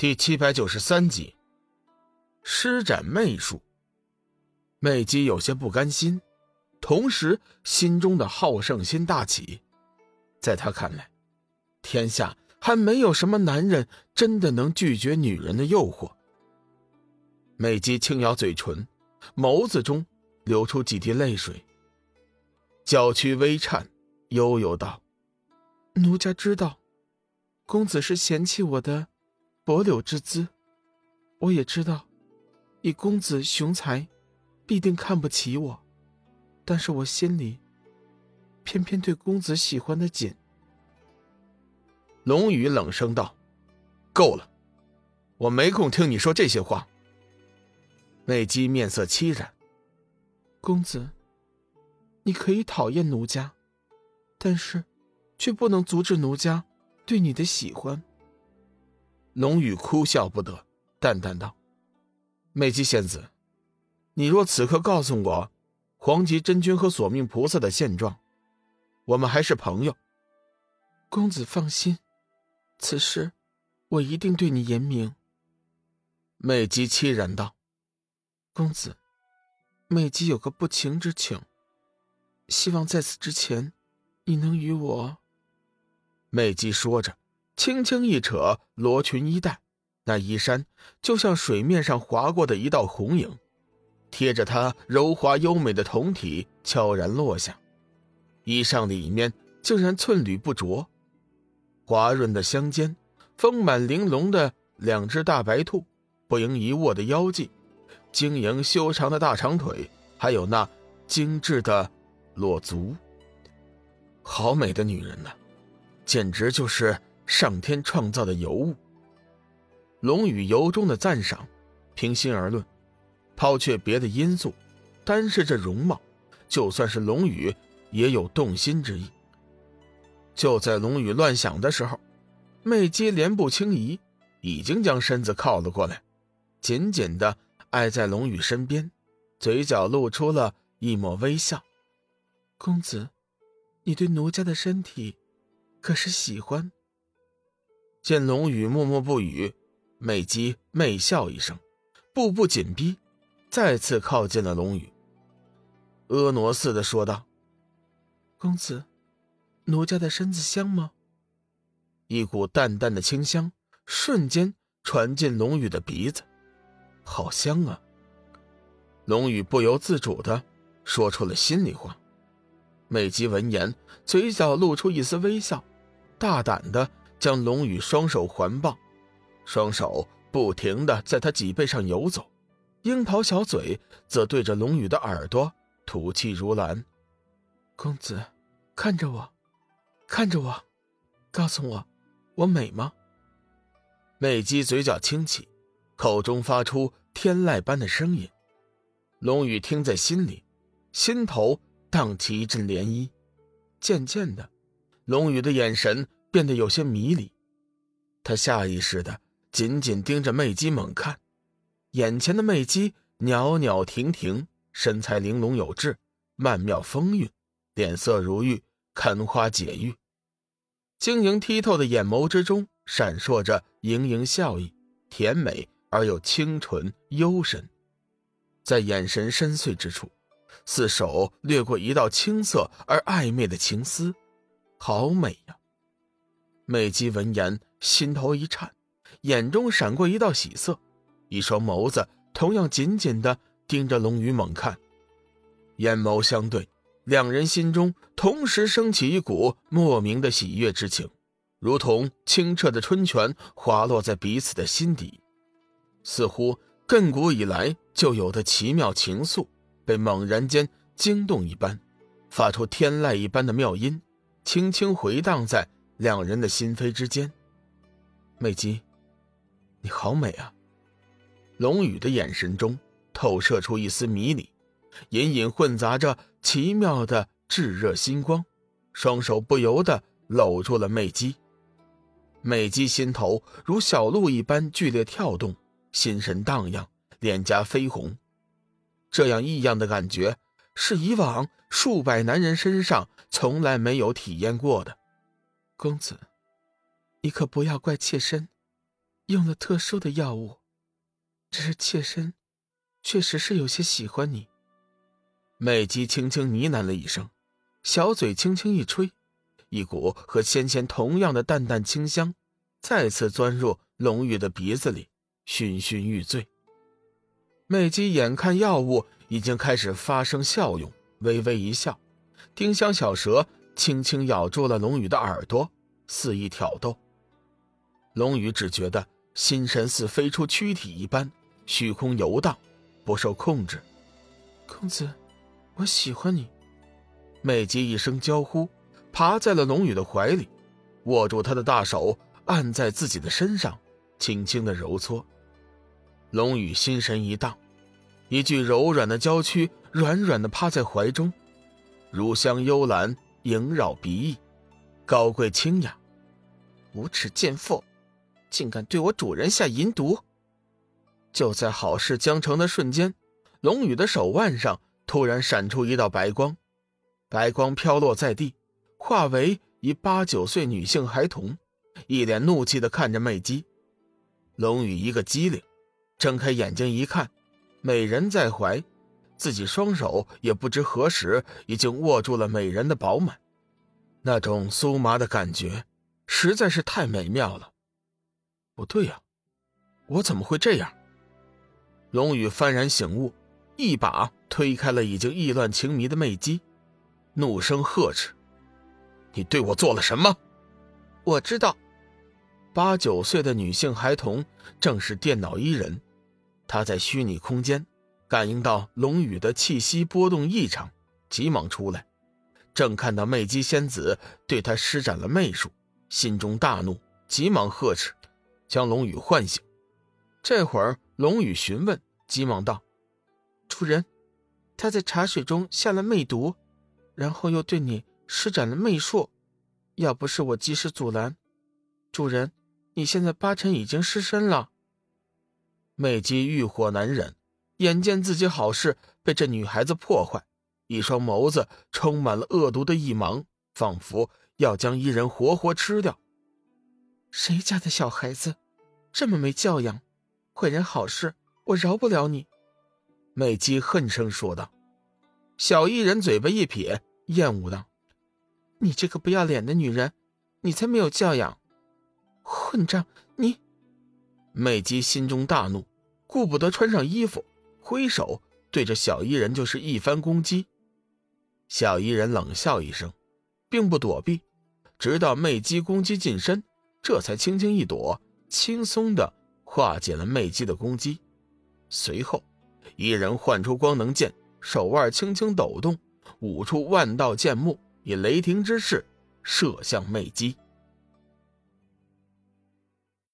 第七百九十三集，施展媚术。美姬有些不甘心，同时心中的好胜心大起。在他看来，天下还没有什么男人真的能拒绝女人的诱惑。美姬轻咬嘴唇，眸子中流出几滴泪水，娇躯微颤，悠悠道：“奴家知道，公子是嫌弃我的。”薄柳之姿，我也知道，以公子雄才，必定看不起我，但是我心里偏偏对公子喜欢的紧。龙宇冷声道：“够了，我没空听你说这些话。”内姬面色凄然：“公子，你可以讨厌奴家，但是，却不能阻止奴家对你的喜欢。”龙宇哭笑不得，淡淡道：“美姬仙子，你若此刻告诉我，黄极真君和索命菩萨的现状，我们还是朋友。”公子放心，此事我一定对你严明。”美姬凄然道：“公子，美姬有个不情之请，希望在此之前，你能与我。”美姬说着。轻轻一扯罗裙衣带，那衣衫就像水面上划过的一道红影，贴着她柔滑优美的胴体悄然落下。衣裳里面竟然寸缕不着，滑润的香肩，丰满玲珑的两只大白兔，不盈一握的腰际，晶莹修长的大长腿，还有那精致的裸足。好美的女人呐，简直就是。上天创造的尤物。龙宇由衷的赞赏。平心而论，抛却别的因素，单是这容貌，就算是龙宇也有动心之意。就在龙宇乱想的时候，媚姬莲步轻移，已经将身子靠了过来，紧紧的挨在龙宇身边，嘴角露出了一抹微笑：“公子，你对奴家的身体，可是喜欢？”见龙宇默默不语，美姬媚笑一声，步步紧逼，再次靠近了龙宇。婀娜似的说道：“公子，奴家的身子香吗？”一股淡淡的清香瞬间传进龙宇的鼻子，好香啊！龙宇不由自主的说出了心里话。美姬闻言，嘴角露出一丝微笑，大胆的。将龙宇双手环抱，双手不停的在他脊背上游走，樱桃小嘴则对着龙宇的耳朵吐气如兰。公子，看着我，看着我，告诉我，我美吗？美姬嘴角轻启，口中发出天籁般的声音。龙宇听在心里，心头荡起一阵涟漪。渐渐的，龙宇的眼神。变得有些迷离，他下意识的紧紧盯着媚姬猛看，眼前的媚姬袅袅婷婷，身材玲珑有致，曼妙风韵，脸色如玉，堪花解玉，晶莹剔透的眼眸之中闪烁着盈盈笑意，甜美而又清纯幽深，在眼神深邃之处，似手掠过一道青涩而暧昧的情丝，好美呀！美姬闻言，心头一颤，眼中闪过一道喜色，一双眸子同样紧紧地盯着龙宇猛看，眼眸相对，两人心中同时升起一股莫名的喜悦之情，如同清澈的春泉滑落在彼此的心底，似乎亘古以来就有的奇妙情愫被猛然间惊动一般，发出天籁一般的妙音，轻轻回荡在。两人的心扉之间，美姬，你好美啊！龙宇的眼神中透射出一丝迷离，隐隐混杂着奇妙的炙热星光，双手不由得搂住了美姬。美姬心头如小鹿一般剧烈跳动，心神荡漾，脸颊绯红。这样异样的感觉，是以往数百男人身上从来没有体验过的。公子，你可不要怪妾身，用了特殊的药物，只是妾身确实是有些喜欢你。美姬轻轻呢喃了一声，小嘴轻轻一吹，一股和先前同样的淡淡清香再次钻入龙宇的鼻子里，醺醺欲醉。美姬眼看药物已经开始发生效用，微微一笑，丁香小蛇轻轻咬住了龙宇的耳朵，肆意挑逗。龙宇只觉得心神似飞出躯体一般，虚空游荡，不受控制。公子。我喜欢你，美姬一声娇呼，爬在了龙宇的怀里，握住他的大手，按在自己的身上，轻轻的揉搓。龙宇心神一荡，一具柔软的娇躯软软的趴在怀中，如香幽兰萦绕鼻翼，高贵清雅。无耻贱妇，竟敢对我主人下淫毒！就在好事将成的瞬间，龙宇的手腕上。突然闪出一道白光，白光飘落在地，化为一八九岁女性孩童，一脸怒气的看着媚姬。龙宇一个机灵，睁开眼睛一看，美人在怀，自己双手也不知何时已经握住了美人的饱满，那种酥麻的感觉实在是太美妙了。不对呀，我怎么会这样？龙宇幡然醒悟。一把推开了已经意乱情迷的媚姬，怒声呵斥：“你对我做了什么？”我知道，八九岁的女性孩童正是电脑伊人，她在虚拟空间感应到龙宇的气息波动异常，急忙出来，正看到媚姬仙子对他施展了媚术，心中大怒，急忙呵斥，将龙宇唤醒。这会儿，龙宇询问，急忙道。主人，他在茶水中下了媚毒，然后又对你施展了媚术。要不是我及时阻拦，主人，你现在八成已经失身了。媚姬欲火难忍，眼见自己好事被这女孩子破坏，一双眸子充满了恶毒的一芒，仿佛要将伊人活活吃掉。谁家的小孩子这么没教养，坏人好事，我饶不了你。美姬恨声说道：“小伊人嘴巴一撇，厌恶道：‘你这个不要脸的女人，你才没有教养！混账！你！’美姬心中大怒，顾不得穿上衣服，挥手对着小伊人就是一番攻击。小伊人冷笑一声，并不躲避，直到媚姬攻击近身，这才轻轻一躲，轻松的化解了媚姬的攻击。随后。一人唤出光能剑，手腕轻轻抖动，舞出万道剑幕，以雷霆之势射向媚姬。